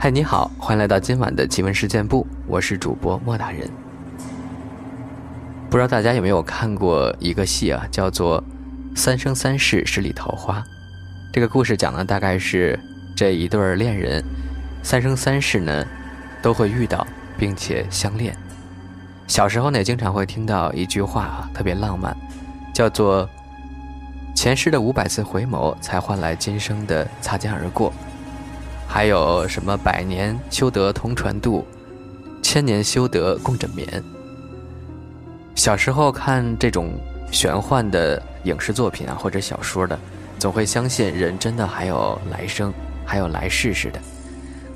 嗨，你好，欢迎来到今晚的奇闻事件部，我是主播莫大人。不知道大家有没有看过一个戏啊，叫做《三生三世十里桃花》。这个故事讲的大概是这一对恋人，三生三世呢都会遇到，并且相恋。小时候呢，经常会听到一句话啊，特别浪漫，叫做“前世的五百次回眸，才换来今生的擦肩而过”。还有什么百年修得同船渡，千年修得共枕眠。小时候看这种玄幻的影视作品啊，或者小说的，总会相信人真的还有来生，还有来世似的。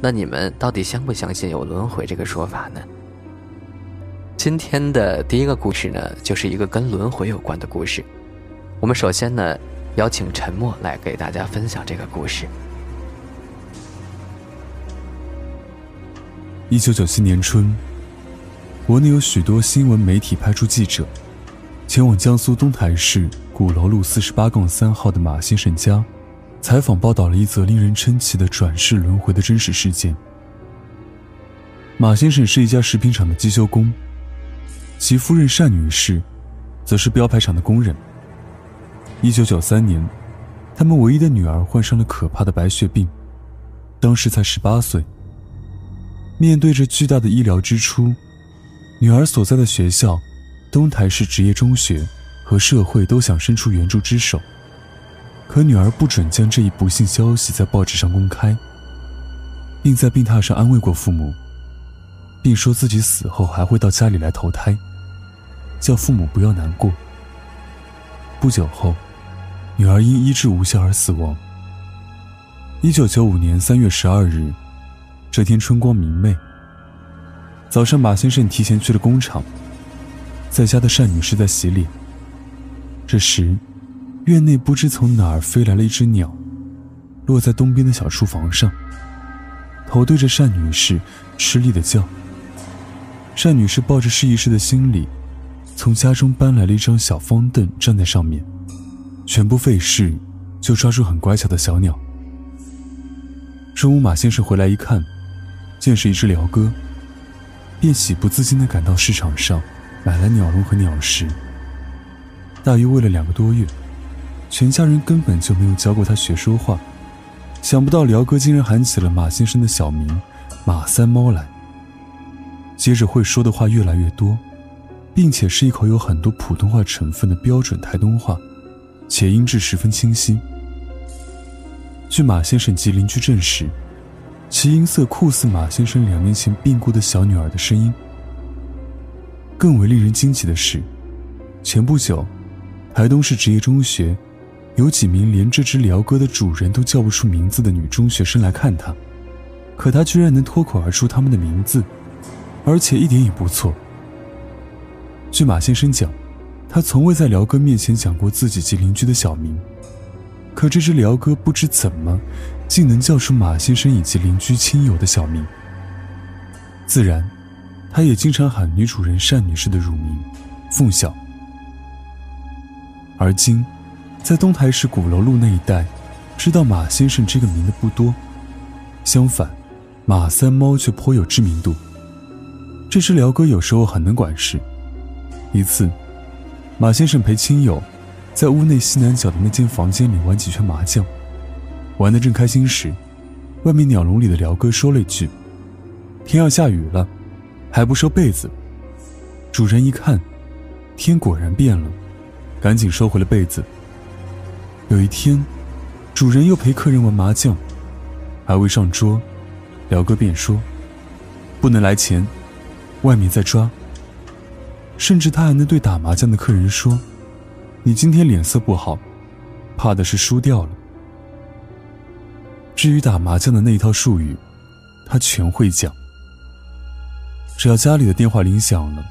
那你们到底相不相信有轮回这个说法呢？今天的第一个故事呢，就是一个跟轮回有关的故事。我们首先呢，邀请沉默来给大家分享这个故事。一九九七年春，国内有许多新闻媒体派出记者，前往江苏东台市鼓楼路四十八杠三号的马先生家，采访报道了一则令人称奇的转世轮回的真实事件。马先生是一家食品厂的机修工，其夫人单女士，则是标牌厂的工人。一九九三年，他们唯一的女儿患上了可怕的白血病，当时才十八岁。面对着巨大的医疗支出，女儿所在的学校东台市职业中学和社会都想伸出援助之手，可女儿不准将这一不幸消息在报纸上公开，并在病榻上安慰过父母，并说自己死后还会到家里来投胎，叫父母不要难过。不久后，女儿因医治无效而死亡。一九九五年三月十二日。这天春光明媚。早上，马先生提前去了工厂，在家的单女士在洗脸。这时，院内不知从哪儿飞来了一只鸟，落在东边的小厨房上，头对着单女士，吃力的叫。单女士抱着试一试的心理，从家中搬来了一张小方凳，站在上面，全不费事就抓住很乖巧的小鸟。中午，马先生回来一看。见是一只鹩哥，便喜不自禁地赶到市场上，买了鸟笼和鸟食。大约喂了两个多月，全家人根本就没有教过他学说话。想不到鹩哥竟然喊起了马先生的小名“马三猫”来。接着会说的话越来越多，并且是一口有很多普通话成分的标准台东话，且音质十分清晰。据马先生及邻居证实。其音色酷似马先生两年前病故的小女儿的声音。更为令人惊奇的是，前不久，台东市职业中学有几名连这只鹩哥的主人都叫不出名字的女中学生来看他，可他居然能脱口而出他们的名字，而且一点也不错。据马先生讲，他从未在鹩哥面前讲过自己及邻居的小名，可这只鹩哥不知怎么。竟能叫出马先生以及邻居亲友的小名，自然，他也经常喊女主人单女士的乳名凤小。而今，在东台市鼓楼路那一带，知道马先生这个名的不多，相反，马三猫却颇有知名度。这只鹩哥有时候很能管事。一次，马先生陪亲友，在屋内西南角的那间房间里玩几圈麻将。玩得正开心时，外面鸟笼里的辽哥说了一句：“天要下雨了，还不收被子。”主人一看，天果然变了，赶紧收回了被子。有一天，主人又陪客人玩麻将，还未上桌，辽哥便说：“不能来钱，外面在抓。”甚至他还能对打麻将的客人说：“你今天脸色不好，怕的是输掉了。”至于打麻将的那一套术语，他全会讲。只要家里的电话铃响了，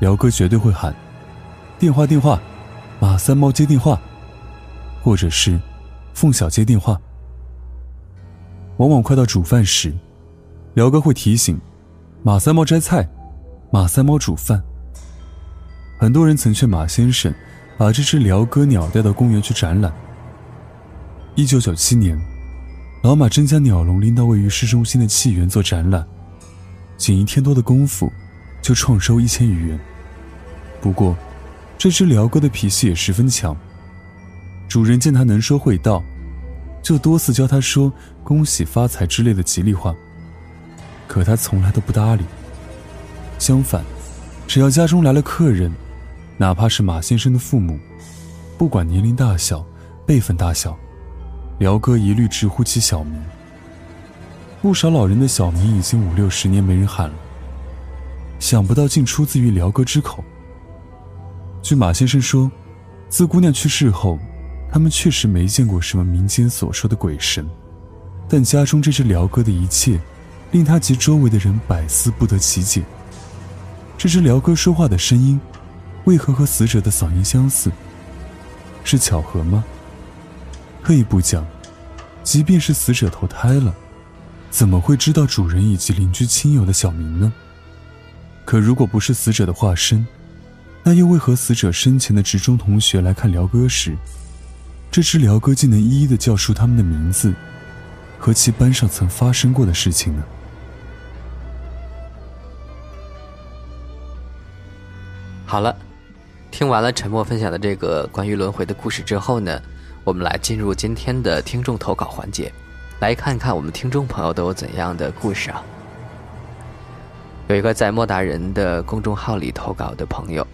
辽哥绝对会喊：“电话电话，马三猫接电话。”或者是“凤小接电话。”往往快到煮饭时，辽哥会提醒：“马三猫摘菜，马三猫煮饭。”很多人曾劝马先生把这只鹩哥鸟带到公园去展览。一九九七年。老马真将鸟笼拎到位于市中心的气园做展览，仅一天多的功夫，就创收一千余元。不过，这只鹩哥的脾气也十分强。主人见它能说会道，就多次教它说“恭喜发财”之类的吉利话。可它从来都不搭理。相反，只要家中来了客人，哪怕是马先生的父母，不管年龄大小、辈分大小。辽哥一律直呼其小名。不少老人的小名已经五六十年没人喊了，想不到竟出自于辽哥之口。据马先生说，自姑娘去世后，他们确实没见过什么民间所说的鬼神，但家中这只辽哥的一切，令他及周围的人百思不得其解。这只辽哥说话的声音，为何和死者的嗓音相似？是巧合吗？退一步讲，即便是死者投胎了，怎么会知道主人以及邻居亲友的小名呢？可如果不是死者的化身，那又为何死者生前的职中同学来看辽哥时，这只辽哥竟能一一的叫出他们的名字和其班上曾发生过的事情呢？好了，听完了沉默分享的这个关于轮回的故事之后呢？我们来进入今天的听众投稿环节，来看看我们听众朋友都有怎样的故事啊？有一个在莫大人的公众号里投稿的朋友，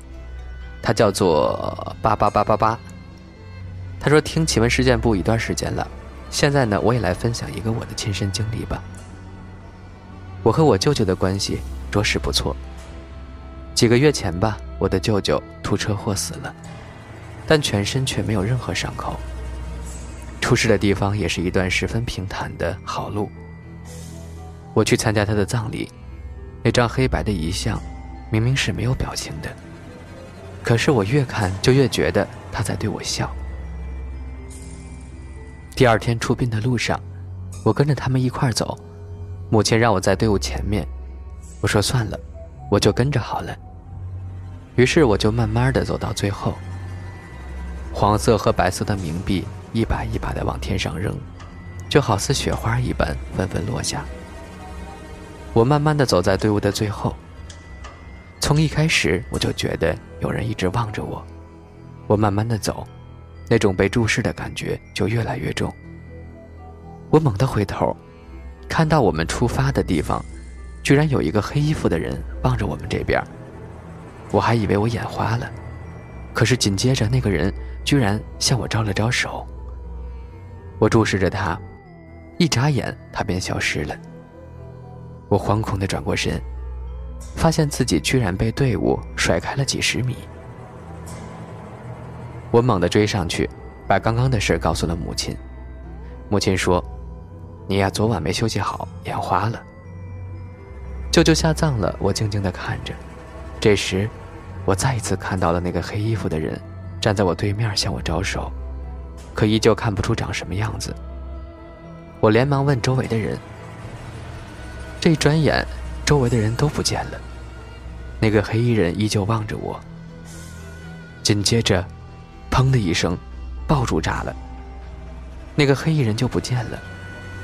他叫做八八八八八。他说听奇闻事件部一段时间了，现在呢，我也来分享一个我的亲身经历吧。我和我舅舅的关系着实不错。几个月前吧，我的舅舅出车祸死了，但全身却没有任何伤口。出事的地方也是一段十分平坦的好路。我去参加他的葬礼，那张黑白的遗像，明明是没有表情的，可是我越看就越觉得他在对我笑。第二天出殡的路上，我跟着他们一块走，母亲让我在队伍前面，我说算了，我就跟着好了。于是我就慢慢的走到最后，黄色和白色的冥币。一把一把的往天上扔，就好似雪花一般纷纷落下。我慢慢的走在队伍的最后。从一开始我就觉得有人一直望着我。我慢慢的走，那种被注视的感觉就越来越重。我猛地回头，看到我们出发的地方，居然有一个黑衣服的人望着我们这边。我还以为我眼花了，可是紧接着那个人居然向我招了招手。我注视着他，一眨眼，他便消失了。我惶恐地转过身，发现自己居然被队伍甩开了几十米。我猛地追上去，把刚刚的事告诉了母亲。母亲说：“你呀，昨晚没休息好，眼花了。”舅舅下葬了，我静静地看着。这时，我再一次看到了那个黑衣服的人，站在我对面向我招手。可依旧看不出长什么样子。我连忙问周围的人，这一转眼，周围的人都不见了。那个黑衣人依旧望着我。紧接着，砰的一声，爆竹炸了。那个黑衣人就不见了，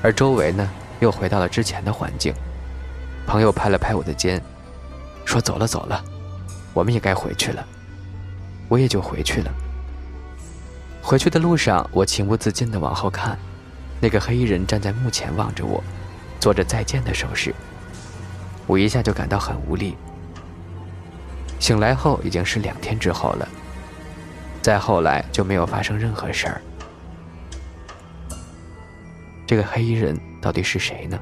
而周围呢，又回到了之前的环境。朋友拍了拍我的肩，说：“走了，走了，我们也该回去了。”我也就回去了。回去的路上，我情不自禁地往后看，那个黑衣人站在墓前望着我，做着再见的手势。我一下就感到很无力。醒来后已经是两天之后了，再后来就没有发生任何事儿。这个黑衣人到底是谁呢？